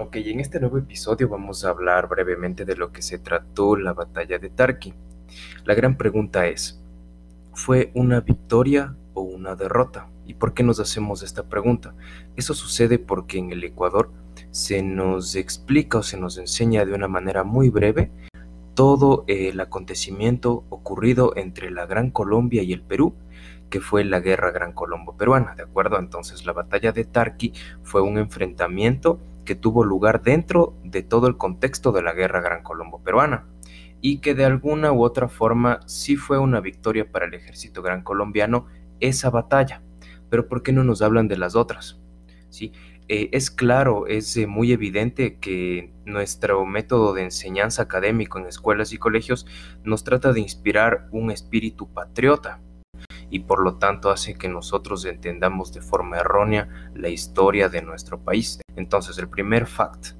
Ok, en este nuevo episodio vamos a hablar brevemente de lo que se trató la batalla de Tarqui. La gran pregunta es, ¿fue una victoria o una derrota? ¿Y por qué nos hacemos esta pregunta? Eso sucede porque en el Ecuador se nos explica o se nos enseña de una manera muy breve todo el acontecimiento ocurrido entre la Gran Colombia y el Perú, que fue la Guerra Gran Colombo Peruana, ¿de acuerdo? Entonces la batalla de Tarqui fue un enfrentamiento que tuvo lugar dentro de todo el contexto de la Guerra Gran Colombo Peruana y que de alguna u otra forma sí fue una victoria para el ejército gran colombiano esa batalla. Pero ¿por qué no nos hablan de las otras? ¿Sí? Eh, es claro, es eh, muy evidente que nuestro método de enseñanza académico en escuelas y colegios nos trata de inspirar un espíritu patriota y por lo tanto hace que nosotros entendamos de forma errónea la historia de nuestro país. Entonces, el primer fact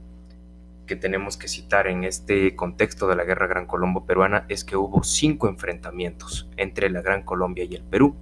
que tenemos que citar en este contexto de la Guerra Gran Colombo Peruana es que hubo cinco enfrentamientos entre la Gran Colombia y el Perú.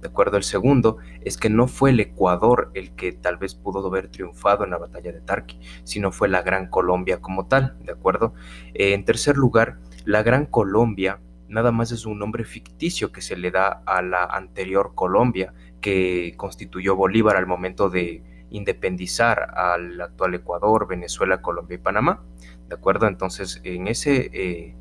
De acuerdo, el segundo es que no fue el Ecuador el que tal vez pudo haber triunfado en la batalla de Tarqui, sino fue la Gran Colombia como tal, ¿de acuerdo? Eh, en tercer lugar, la Gran Colombia nada más es un nombre ficticio que se le da a la anterior Colombia que constituyó Bolívar al momento de independizar al actual Ecuador, Venezuela, Colombia y Panamá. ¿De acuerdo? Entonces, en ese, eh,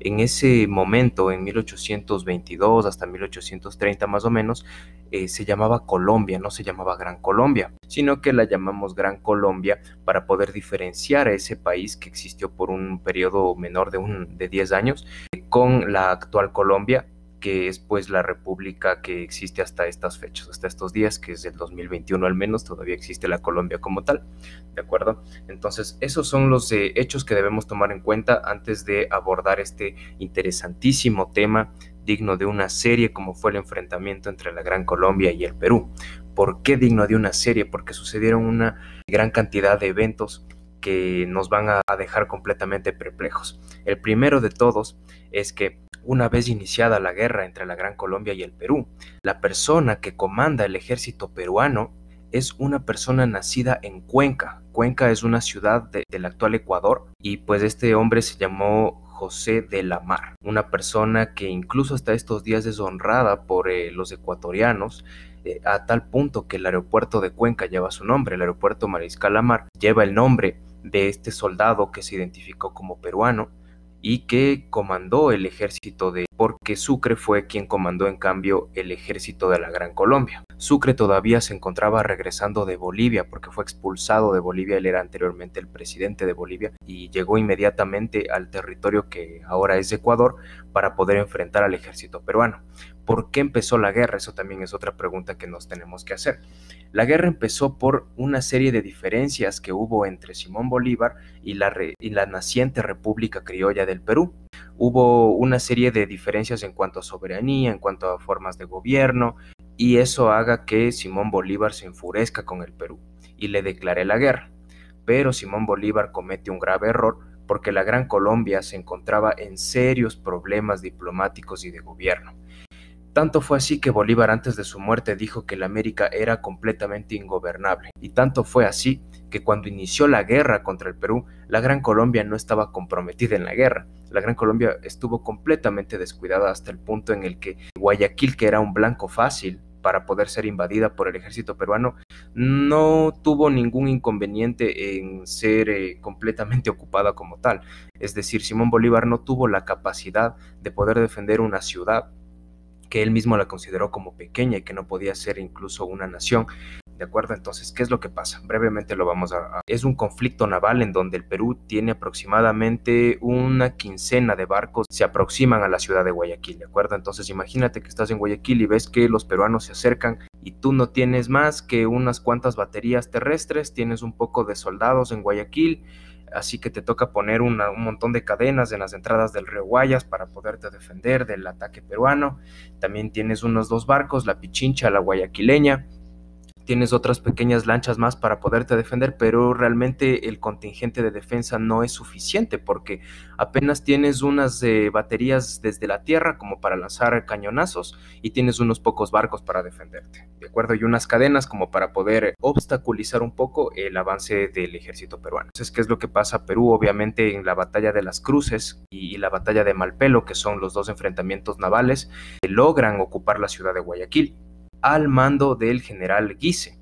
en ese momento, en 1822 hasta 1830 más o menos, eh, se llamaba Colombia, no se llamaba Gran Colombia, sino que la llamamos Gran Colombia para poder diferenciar a ese país que existió por un periodo menor de, un, de 10 años con la actual Colombia que es pues la república que existe hasta estas fechas, hasta estos días, que es el 2021 al menos, todavía existe la Colombia como tal, ¿de acuerdo? Entonces, esos son los eh, hechos que debemos tomar en cuenta antes de abordar este interesantísimo tema digno de una serie como fue el enfrentamiento entre la Gran Colombia y el Perú. ¿Por qué digno de una serie? Porque sucedieron una gran cantidad de eventos que nos van a dejar completamente perplejos. El primero de todos es que una vez iniciada la guerra entre la Gran Colombia y el Perú, la persona que comanda el ejército peruano es una persona nacida en Cuenca. Cuenca es una ciudad del actual Ecuador y pues este hombre se llamó José de la Mar, una persona que incluso hasta estos días es honrada por eh, los ecuatorianos eh, a tal punto que el aeropuerto de Cuenca lleva su nombre, el aeropuerto Mariscal Lamar lleva el nombre de este soldado que se identificó como peruano y que comandó el ejército de porque Sucre fue quien comandó en cambio el ejército de la Gran Colombia. Sucre todavía se encontraba regresando de Bolivia porque fue expulsado de Bolivia, él era anteriormente el presidente de Bolivia y llegó inmediatamente al territorio que ahora es Ecuador para poder enfrentar al ejército peruano. ¿Por qué empezó la guerra? Eso también es otra pregunta que nos tenemos que hacer. La guerra empezó por una serie de diferencias que hubo entre Simón Bolívar y la, naciente República Criolla del Perú. Hubo una serie de diferencias en cuanto a soberanía, en cuanto a formas de gobierno, y eso haga que Simón Bolívar se enfurezca con el Perú y le declare la guerra. Pero Simón Bolívar comete un grave error porque la Gran Colombia se encontraba en serios problemas diplomáticos y de gobierno. Tanto fue así que Bolívar antes de su muerte dijo que la América era completamente ingobernable, y tanto fue así que cuando inició la guerra contra el Perú, la Gran Colombia no estaba comprometida en la guerra. La Gran Colombia estuvo completamente descuidada hasta el punto en el que Guayaquil, que era un blanco fácil para poder ser invadida por el ejército peruano, no tuvo ningún inconveniente en ser eh, completamente ocupada como tal. Es decir, Simón Bolívar no tuvo la capacidad de poder defender una ciudad que él mismo la consideró como pequeña y que no podía ser incluso una nación. ¿De acuerdo? Entonces, ¿qué es lo que pasa? Brevemente lo vamos a... Es un conflicto naval en donde el Perú tiene aproximadamente una quincena de barcos se aproximan a la ciudad de Guayaquil, ¿de acuerdo? Entonces, imagínate que estás en Guayaquil y ves que los peruanos se acercan y tú no tienes más que unas cuantas baterías terrestres, tienes un poco de soldados en Guayaquil así que te toca poner un montón de cadenas en las entradas del río Guayas para poderte defender del ataque peruano. También tienes unos dos barcos, la Pichincha, la Guayaquileña. Tienes otras pequeñas lanchas más para poderte defender, pero realmente el contingente de defensa no es suficiente porque apenas tienes unas eh, baterías desde la tierra como para lanzar cañonazos y tienes unos pocos barcos para defenderte, ¿de acuerdo? Y unas cadenas como para poder obstaculizar un poco el avance del ejército peruano. Entonces, ¿qué es lo que pasa a Perú? Obviamente en la batalla de las Cruces y la batalla de Malpelo, que son los dos enfrentamientos navales, logran ocupar la ciudad de Guayaquil al mando del general Guise.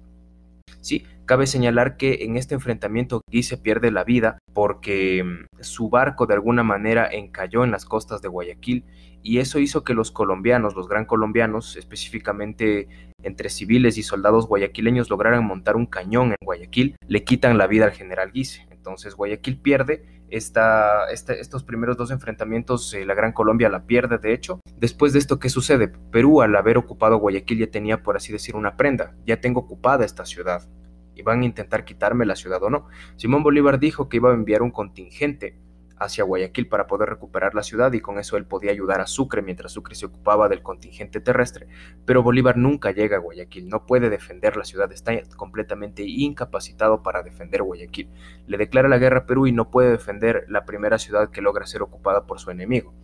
Sí, cabe señalar que en este enfrentamiento Guise pierde la vida porque mm, su barco de alguna manera encalló en las costas de Guayaquil y eso hizo que los colombianos, los gran colombianos, específicamente entre civiles y soldados guayaquileños, lograran montar un cañón en Guayaquil, le quitan la vida al general Guise. Entonces Guayaquil pierde estos primeros dos enfrentamientos, eh, la Gran Colombia la pierde de hecho. Después de esto, ¿qué sucede? Perú al haber ocupado Guayaquil ya tenía, por así decir, una prenda. Ya tengo ocupada esta ciudad. Y van a intentar quitarme la ciudad o no. Simón Bolívar dijo que iba a enviar un contingente hacia Guayaquil para poder recuperar la ciudad y con eso él podía ayudar a Sucre mientras Sucre se ocupaba del contingente terrestre. Pero Bolívar nunca llega a Guayaquil, no puede defender la ciudad, está completamente incapacitado para defender Guayaquil. Le declara la guerra a Perú y no puede defender la primera ciudad que logra ser ocupada por su enemigo.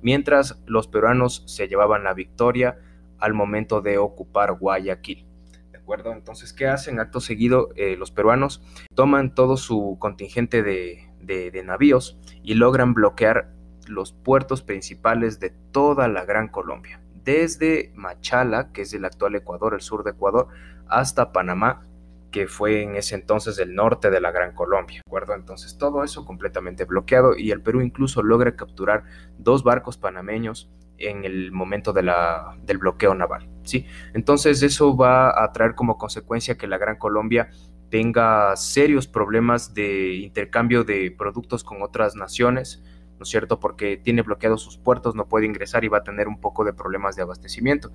Mientras los peruanos se llevaban la victoria al momento de ocupar Guayaquil. ¿De acuerdo? Entonces, ¿qué hacen? Acto seguido, eh, los peruanos toman todo su contingente de, de, navíos y logran bloquear los puertos principales de toda la Gran Colombia, desde Machala, que es el actual Ecuador, el sur de Ecuador, hasta Panamá, que fue en ese entonces el norte de la Gran Colombia, ¿de acuerdo? Entonces todo eso completamente bloqueado y el Perú incluso logra capturar dos barcos panameños en el momento de la, del bloqueo naval, ¿sí? Entonces eso va a traer como consecuencia que la Gran Colombia tenga serios problemas de intercambio de productos con otras naciones, ¿no es cierto? Porque tiene bloqueados sus puertos, no puede ingresar y va a tener un poco de problemas de abastecimiento.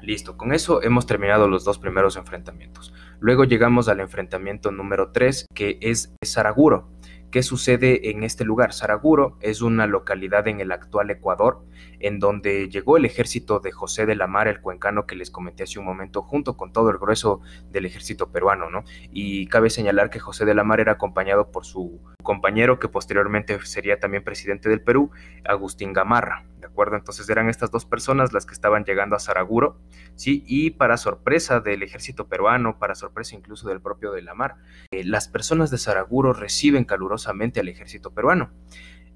Listo, con eso hemos terminado los dos primeros enfrentamientos. Luego llegamos al enfrentamiento número 3, que es Saraguro. ¿Qué sucede en este lugar? Saraguro es una localidad en el actual Ecuador, en donde llegó el ejército de José de la Mar, el cuencano que les comenté hace un momento, junto con todo el grueso del ejército peruano, ¿no? Y cabe señalar que José de la Mar era acompañado por su compañero, que posteriormente sería también presidente del Perú, Agustín Gamarra, ¿de acuerdo? Entonces eran estas dos personas las que estaban llegando a Saraguro, ¿sí? Y para sorpresa del ejército peruano, para sorpresa incluso del propio de la Mar, eh, las personas de Saraguro reciben calurosos al ejército peruano.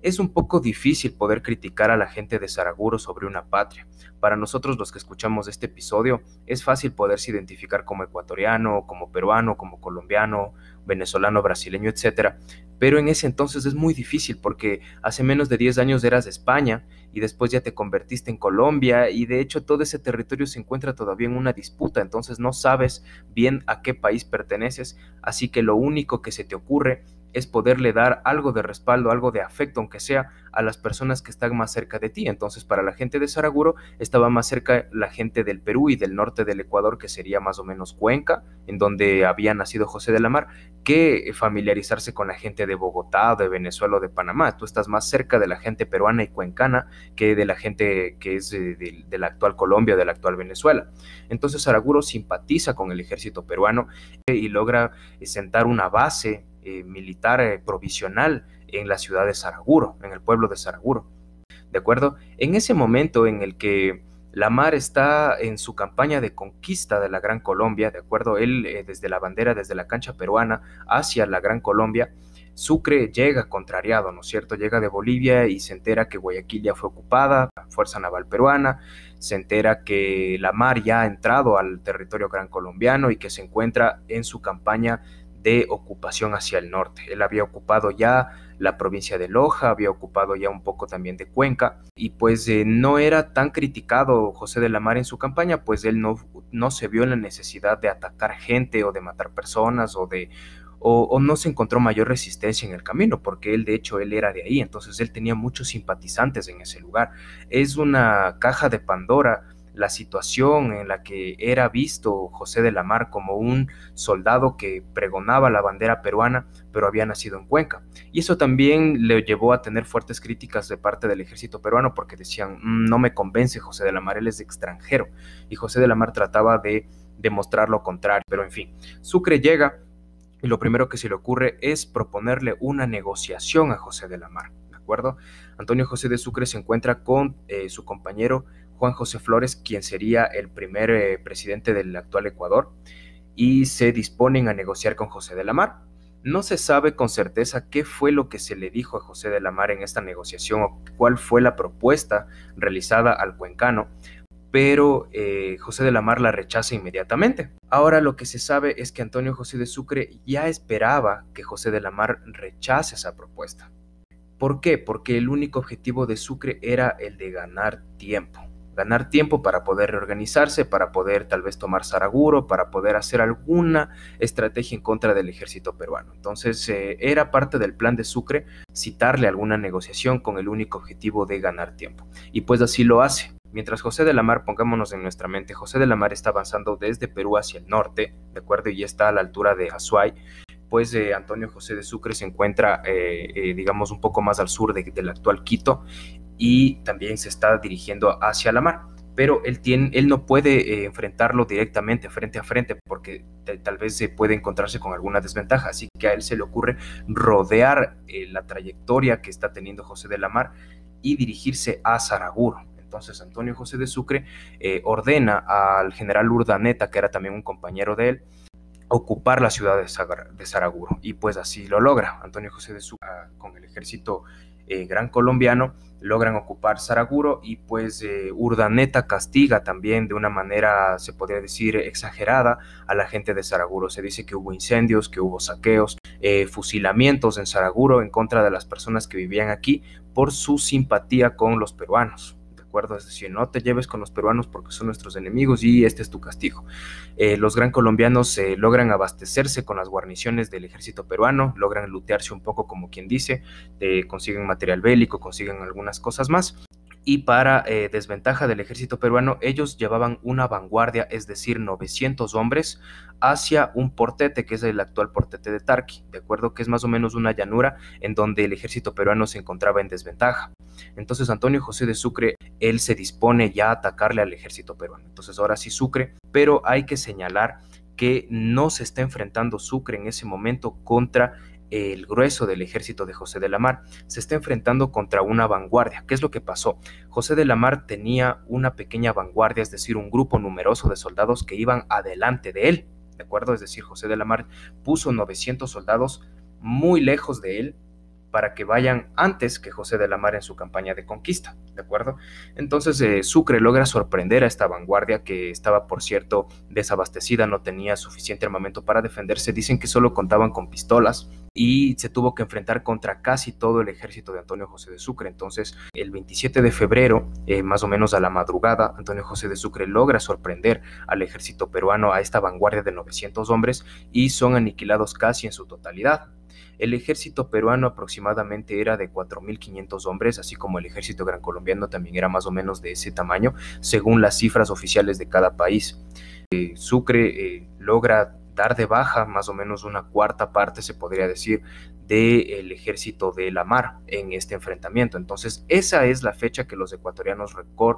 Es un poco difícil poder criticar a la gente de Saraguro sobre una patria. Para nosotros los que escuchamos este episodio, es fácil poderse identificar como ecuatoriano, como peruano, como colombiano, venezolano, brasileño, etc. Pero en ese entonces es muy difícil porque hace menos de 10 años eras de España y después ya te convertiste en Colombia y de hecho todo ese territorio se encuentra todavía en una disputa, entonces no sabes bien a qué país perteneces, así que lo único que se te ocurre es poderle dar algo de respaldo, algo de afecto, aunque sea a las personas que están más cerca de ti. Entonces, para la gente de Saraguro estaba más cerca la gente del Perú y del norte del Ecuador, que sería más o menos Cuenca, en donde había nacido José de la Mar, que familiarizarse con la gente de Bogotá, de Venezuela o de Panamá. Tú estás más cerca de la gente peruana y cuencana que de la gente que es de, la actual Colombia, de la actual Venezuela. Entonces, Saraguro simpatiza con el ejército peruano y logra sentar una base eh, militar eh, provisional en la ciudad de Saraguro, en el pueblo de Saraguro. ¿De acuerdo? En ese momento en el que Lamar está en su campaña de conquista de la Gran Colombia, ¿de acuerdo? Él eh, desde la bandera, desde la cancha peruana hacia la Gran Colombia, Sucre llega contrariado, ¿no es cierto? Llega de Bolivia y se entera que Guayaquil ya fue ocupada, Fuerza Naval Peruana, se entera que la mar ya ha entrado al territorio gran colombiano y que se encuentra en su campaña de ocupación hacia el norte. Él había ocupado ya la provincia de Loja, había ocupado ya un poco también de Cuenca y pues eh, no era tan criticado José de la Mar en su campaña, pues él no, no se vio en la necesidad de atacar gente o de matar personas o de o, no se encontró mayor resistencia en el camino, porque él de hecho él era de ahí, entonces él tenía muchos simpatizantes en ese lugar. Es una caja de Pandora la situación en la que era visto José de la Mar como un soldado que pregonaba la bandera peruana, pero había nacido en Cuenca. Y eso también le llevó a tener fuertes críticas de parte del ejército peruano porque decían, mm, no me convence José de la Mar, él es extranjero. Y José de la Mar trataba de demostrar lo contrario. Pero en fin, Sucre llega y lo primero que se le ocurre es proponerle una negociación a José de la Mar. ¿De acuerdo? Antonio José de Sucre se encuentra con eh, su compañero Juan José Flores, quien sería el primer eh, presidente del actual Ecuador, y se disponen a negociar con José de la Mar. No se sabe con certeza qué fue lo que se le dijo a José de la Mar en esta negociación o cuál fue la propuesta realizada al cuencano, pero eh, José de la Mar la rechaza inmediatamente. Ahora lo que se sabe es que Antonio José de Sucre ya esperaba que José de la Mar rechace esa propuesta. ¿Por qué? Porque el único objetivo de Sucre era el de ganar tiempo. Ganar tiempo para poder reorganizarse, para poder tal vez tomar Saraguro, para poder hacer alguna estrategia en contra del ejército peruano. Entonces eh, era parte del plan de Sucre citarle alguna negociación con el único objetivo de ganar tiempo. Y pues así lo hace. Mientras José de la Mar, pongámonos en nuestra mente, José de la Mar está avanzando desde Perú hacia el norte, ¿de acuerdo? Y está a la altura de Azuay, pues eh, Antonio José de Sucre se encuentra, eh, digamos, un poco más al sur del actual Quito y también se está dirigiendo hacia la mar. Pero él, tiene, él no puede enfrentarlo directamente, frente a frente, porque tal vez se puede encontrarse con alguna desventaja. Así que a él se le ocurre rodear la trayectoria que está teniendo José de la Mar y dirigirse a Saraguro. Entonces Antonio José de Sucre eh, ordena al general Urdaneta, que era también un compañero de él, ocupar la ciudad de, Saraguro. Y pues así lo logra. Antonio José de Sucre ah, con el ejército eh, gran colombiano logran ocupar Saraguro y pues eh, Urdaneta castiga también de una manera, se podría decir, exagerada a la gente de Saraguro. Se dice que hubo incendios, que hubo saqueos, fusilamientos en Saraguro en contra de las personas que vivían aquí por su simpatía con los peruanos acuerdo? Es decir, no te lleves con los peruanos porque son nuestros enemigos y este es tu castigo. Eh, los gran colombianos eh, logran abastecerse con las guarniciones del ejército peruano, logran lutearse un poco como quien dice, consiguen material bélico, consiguen algunas cosas más y para eh, desventaja del ejército peruano, ellos llevaban una vanguardia, es decir, 900 hombres, hacia un portete, que es el actual portete de Tarqui, de acuerdo que es más o menos una llanura en donde el ejército peruano se encontraba en desventaja. Entonces Antonio José de Sucre, él se dispone ya a atacarle al ejército peruano. Entonces ahora sí Sucre, pero hay que señalar que no se está enfrentando Sucre en ese momento contra el grueso del ejército de José de la Mar se está enfrentando contra una vanguardia. ¿Qué es lo que pasó? José de la Mar tenía una pequeña vanguardia, es decir, un grupo numeroso de soldados que iban adelante de él, ¿de acuerdo? Es decir, José de la Mar puso 900 soldados muy lejos de él para que vayan antes que José de la Mar en su campaña de conquista, ¿de acuerdo? Entonces eh, Sucre logra sorprender a esta vanguardia que estaba, por cierto, desabastecida, no tenía suficiente armamento para defenderse, dicen que solo contaban con pistolas y se tuvo que enfrentar contra casi todo el ejército de Antonio José de Sucre. Entonces, el 27 de febrero, eh, más o menos a la madrugada, Antonio José de Sucre logra sorprender al ejército peruano, a esta vanguardia de 900 hombres, y son aniquilados casi en su totalidad. El ejército peruano aproximadamente era de 4.500 hombres, así como el ejército gran colombiano también era más o menos de ese tamaño, según las cifras oficiales de cada país. Eh, Sucre eh, logra dar de baja más o menos una cuarta parte, se podría decir, del ejército de la mar en este enfrentamiento. Entonces, esa es la fecha que los ecuatorianos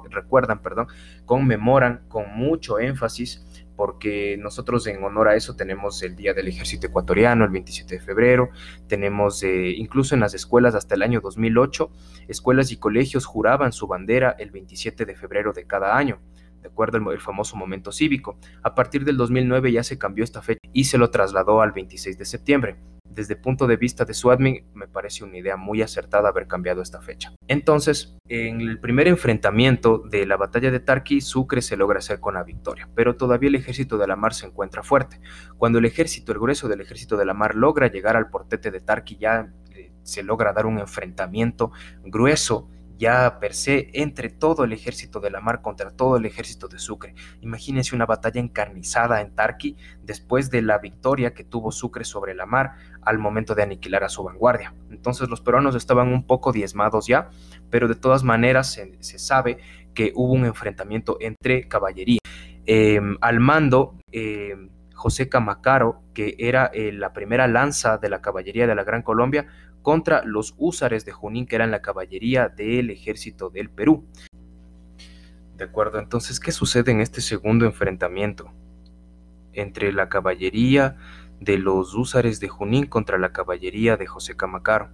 recuerdan, perdón, conmemoran con mucho énfasis porque nosotros en honor a eso tenemos el Día del Ejército Ecuatoriano, el 27 de febrero, tenemos eh, incluso en las escuelas hasta el año 2008, escuelas y colegios juraban su bandera el 27 de febrero de cada año de acuerdo al famoso momento cívico. A partir del 2009 ya se cambió esta fecha y se lo trasladó al 26 de septiembre. Desde el punto de vista de su admin, me parece una idea muy acertada haber cambiado esta fecha. Entonces, en el primer enfrentamiento de la batalla de Tarqui, Sucre se logra hacer con la victoria, pero todavía el ejército de la mar se encuentra fuerte. Cuando el ejército, el grueso del ejército de la mar logra llegar al portete de Tarqui, ya eh, se logra dar un enfrentamiento grueso ya per se entre todo el ejército de la mar contra todo el ejército de Sucre. Imagínense una batalla encarnizada en Tarqui después de la victoria que tuvo Sucre sobre la mar al momento de aniquilar a su vanguardia. Entonces los peruanos estaban un poco diezmados ya, pero de todas maneras se, sabe que hubo un enfrentamiento entre caballería. Em, al mando, em, José Camacaro, que era eh, la primera lanza de la caballería de la Gran Colombia, contra los húsares de Junín, que eran la caballería del ejército del Perú. De acuerdo, entonces, ¿qué sucede en este segundo enfrentamiento? entre la caballería de los húsares de Junín contra la caballería de José Camacaro.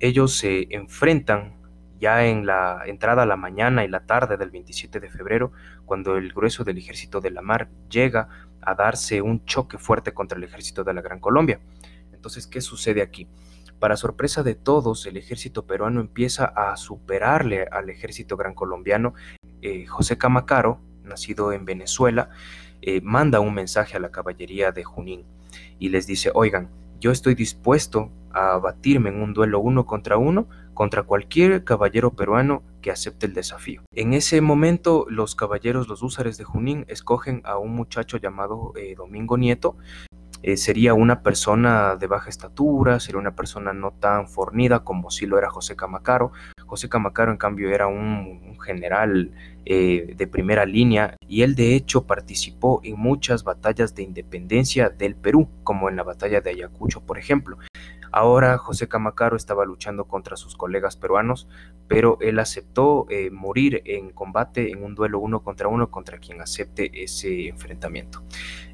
Ellos se enfrentan ya en la entrada a la mañana y la tarde del 27 de febrero, cuando el grueso del ejército de la mar llega a darse un choque fuerte contra el ejército de la Gran Colombia. Entonces, ¿qué sucede aquí? Para sorpresa de todos, el ejército peruano empieza a superarle al ejército gran colombiano. Eh, José Camacaro, nacido en Venezuela, eh, manda un mensaje a la caballería de Junín y les dice, oigan, yo estoy dispuesto a batirme en un duelo uno contra uno contra cualquier caballero peruano que acepte el desafío. En ese momento los caballeros, los húsares de Junín, escogen a un muchacho llamado eh, Domingo Nieto, eh, sería una persona de baja estatura, sería una persona no tan fornida como si lo era José Camacaro. José Camacaro, en cambio, era un, general eh, de primera línea y él de hecho participó en muchas batallas de independencia del Perú, como en la batalla de Ayacucho, por ejemplo. Ahora José Camacaro estaba luchando contra sus colegas peruanos, pero él aceptó eh, morir en combate en un duelo uno contra uno contra quien acepte ese enfrentamiento.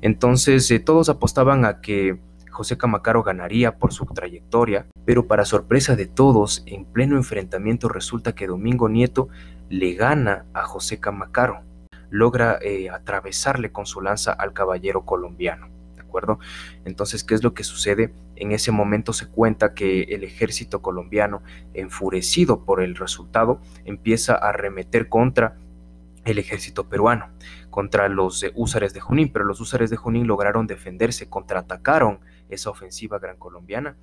Entonces eh, todos apostaban a que José Camacaro ganaría por su trayectoria, pero para sorpresa de todos, en pleno enfrentamiento resulta que Domingo Nieto le gana a José Camacaro, logra eh, atravesarle con su lanza al caballero colombiano Entonces, ¿qué es lo que sucede? En ese momento se cuenta que el ejército colombiano, enfurecido por el resultado, empieza a arremeter contra el ejército peruano, contra los húsares de Junín, pero los húsares de Junín lograron defenderse, contraatacaron esa ofensiva gran colombiana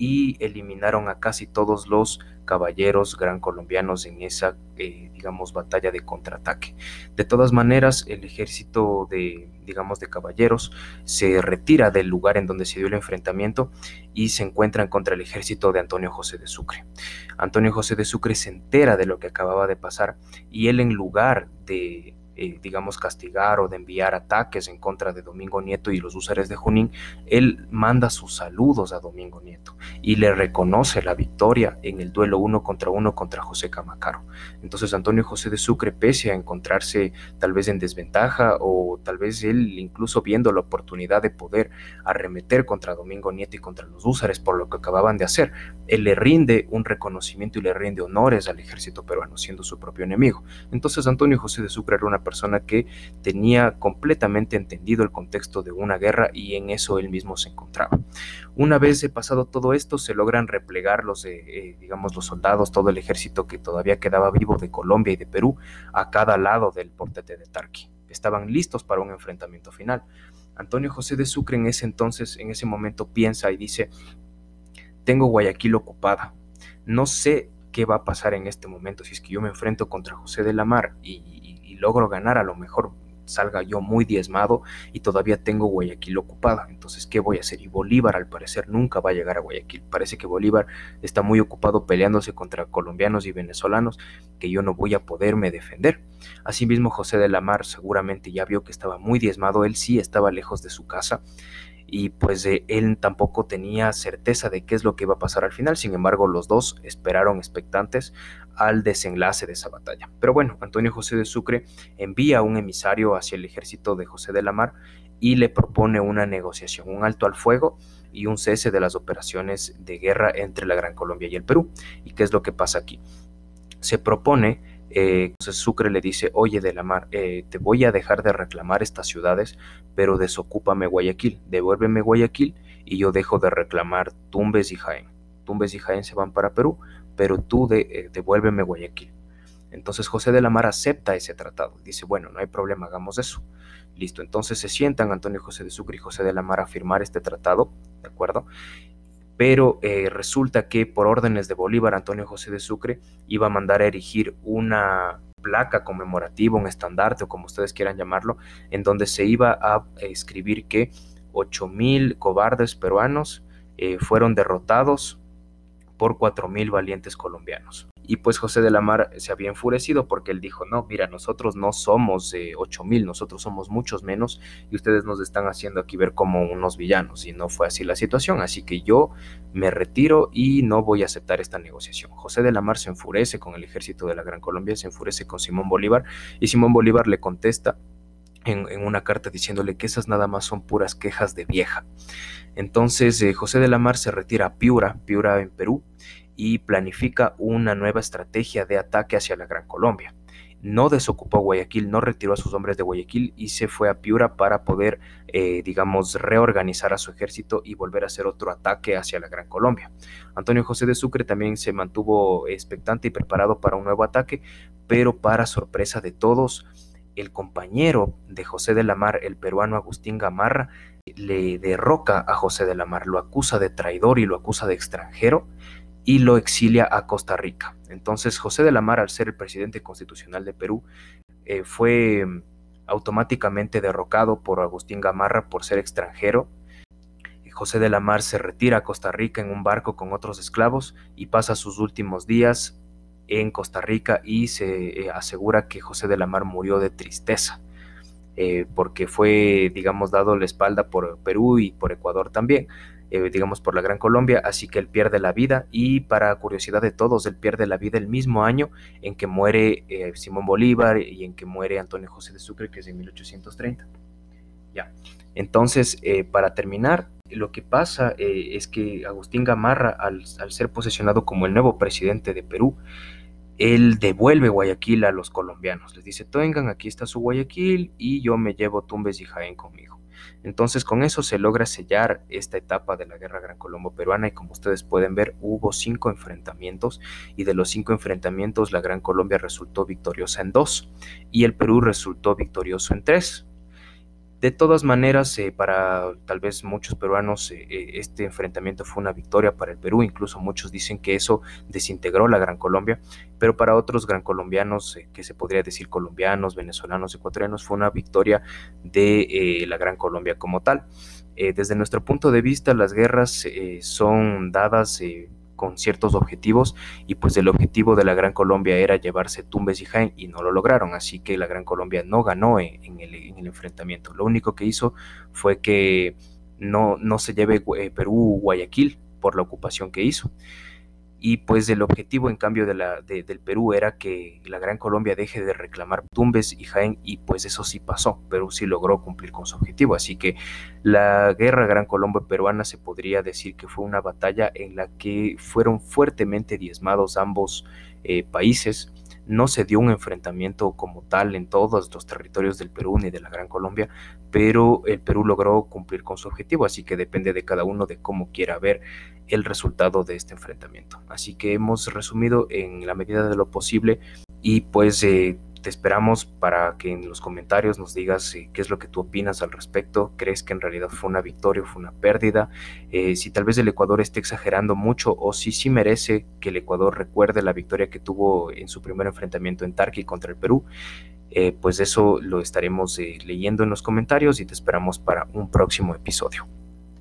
y eliminaron a casi todos los caballeros gran colombianos en esa, eh, digamos, batalla de contraataque. De todas maneras, el ejército de, digamos, de caballeros se retira del lugar en donde se dio el enfrentamiento y se encuentran contra el ejército de Antonio José de Sucre. Antonio José de Sucre se entera de lo que acababa de pasar y él en lugar de eh, digamos, castigar o de enviar ataques en contra de Domingo Nieto y los usuarios de Junín, él manda sus saludos a Domingo Nieto y le reconoce la victoria en el duelo uno contra uno contra José Camacaro. Entonces Antonio José de Sucre, pese a encontrarse tal vez en desventaja o tal vez él incluso viendo la oportunidad de poder arremeter contra Domingo Nieto y contra los húsares por lo que acababan de hacer, él le rinde un reconocimiento y le rinde honores al ejército peruano, siendo su propio enemigo. Entonces Antonio José de Sucre era una persona persona que tenía completamente entendido el contexto de una guerra y en eso él mismo se encontraba. Una vez pasado todo esto, se logran replegar los, eh, digamos, los soldados, todo el ejército que todavía quedaba vivo de Colombia y de Perú a cada lado del portete de Tarqui. Estaban listos para un enfrentamiento final. Antonio José de Sucre en ese entonces, en ese momento, piensa y dice, tengo Guayaquil ocupada, no sé qué va a pasar en este momento si es que yo me enfrento contra José de la Mar y, logro ganar, a lo mejor salga yo muy diezmado y todavía tengo Guayaquil ocupada. Entonces, ¿qué voy a hacer? Y Bolívar al parecer nunca va a llegar a Guayaquil. Parece que Bolívar está muy ocupado peleándose contra colombianos y venezolanos que yo no voy a poderme defender. Asimismo, José de la Mar seguramente ya vio que estaba muy diezmado, él sí estaba lejos de su casa y pues eh, él tampoco tenía certeza de qué es lo que iba a pasar al final, sin embargo los dos esperaron expectantes al desenlace de esa batalla. Pero bueno, Antonio José de Sucre envía un emisario hacia el ejército de José de la Mar y le propone una negociación, un alto al fuego y un cese de las operaciones de guerra entre la Gran Colombia y el Perú. ¿Y qué es lo que pasa aquí? Se propone eh, Sucre le dice, oye de la mar, eh, te voy a dejar de reclamar estas ciudades, pero desocúpame Guayaquil, devuélveme Guayaquil y yo dejo de reclamar Tumbes y Jaén. Tumbes y Jaén se van para Perú, pero tú eh, devuélveme Guayaquil. Entonces José de la Mar acepta ese tratado. Dice, bueno, no hay problema, hagamos eso. Listo, entonces se sientan Antonio José de Sucre y José de la Mar a firmar este tratado, ¿de acuerdo? Pero eh, resulta que por órdenes de Bolívar, Antonio José de Sucre iba a mandar a erigir una placa conmemorativa, un estandarte o como ustedes quieran llamarlo, en donde se iba a escribir que 8.000 cobardes peruanos eh, fueron derrotados por 4.000 valientes colombianos. Y pues José de la Mar se había enfurecido porque él dijo, no, mira, nosotros no somos eh, ocho mil, nosotros somos muchos menos y ustedes nos están haciendo aquí ver como unos villanos y no fue así la situación, así que yo me retiro y no voy a aceptar esta negociación. José de la Mar se enfurece con el ejército de la Gran Colombia, se enfurece con Simón Bolívar y Simón Bolívar le contesta en, una carta diciéndole que esas nada más son puras quejas de vieja. Entonces eh, José de la Mar se retira a Piura, Piura en Perú, y planifica una nueva estrategia de ataque hacia la Gran Colombia. No desocupó Guayaquil, no retiró a sus hombres de Guayaquil y se fue a Piura para poder, eh, digamos, reorganizar a su ejército y volver a hacer otro ataque hacia la Gran Colombia. Antonio José de Sucre también se mantuvo expectante y preparado para un nuevo ataque, pero para sorpresa de todos, el compañero de José de la Mar, el peruano Agustín Gamarra, le derroca a José de la Mar, lo acusa de traidor y lo acusa de extranjero y lo exilia a Costa Rica. Entonces José de la Mar, al ser el presidente constitucional de Perú, eh, fue automáticamente derrocado por Agustín Gamarra por ser extranjero. José de la Mar se retira a Costa Rica en un barco con otros esclavos y pasa sus últimos días en Costa Rica y se eh, asegura que José de la Mar murió de tristeza, eh, porque fue, digamos, dado la espalda por Perú y por Ecuador también, eh, digamos, por la Gran Colombia, así que él pierde la vida y para curiosidad de todos, él pierde la vida el mismo año en que muere Simón Bolívar y en que muere Antonio José de Sucre, que es en 1830. Ya. Entonces, para terminar, lo que pasa es que Agustín Gamarra, al, al, ser posesionado como el nuevo presidente de Perú, él devuelve Guayaquil a los colombianos. Les dice, tengan, aquí está su Guayaquil y yo me llevo Tumbes y Jaén conmigo. Entonces con eso se logra sellar esta etapa de la guerra gran colombo peruana y como ustedes pueden ver hubo cinco enfrentamientos y de los cinco enfrentamientos la Gran Colombia resultó victoriosa en dos y el Perú resultó victorioso en tres. De todas maneras, eh, para tal vez muchos peruanos, eh, eh, este enfrentamiento fue una victoria para el Perú, incluso muchos dicen que eso desintegró la Gran Colombia, pero para otros gran colombianos, que se podría decir colombianos, venezolanos, ecuatorianos, fue una victoria de la Gran Colombia como tal. desde nuestro punto de vista, las guerras son dadas con ciertos objetivos y pues el objetivo de la Gran Colombia era llevarse Tumbes y Jaén y no lo lograron, así que la Gran Colombia no ganó en, el, enfrentamiento. Lo único que hizo fue que no, no se lleve eh, Perú Guayaquil por la ocupación que hizo y pues el objetivo en cambio de la, del Perú era que la Gran Colombia deje de reclamar Tumbes y Jaén y pues eso sí pasó, Perú sí logró cumplir con su objetivo, así que la guerra Gran Colombo peruana se podría decir que fue una batalla en la que fueron fuertemente diezmados ambos eh, países, no se dio un enfrentamiento como tal en todos los territorios del Perú ni de la Gran Colombia, pero el Perú logró cumplir con su objetivo, así que depende de cada uno de cómo quiera ver el resultado de este enfrentamiento. Así que hemos resumido en la medida de lo posible y pues eh, te esperamos para que en los comentarios nos digas eh, qué es lo que tú opinas al respecto. ¿Crees que en realidad fue una victoria o fue una pérdida? Eh, si tal vez el Ecuador esté exagerando mucho o si sí merece que el Ecuador recuerde la victoria que tuvo en su primer enfrentamiento en Tarqui contra el Perú. pues eso lo estaremos leyendo en los comentarios y te esperamos para un próximo episodio.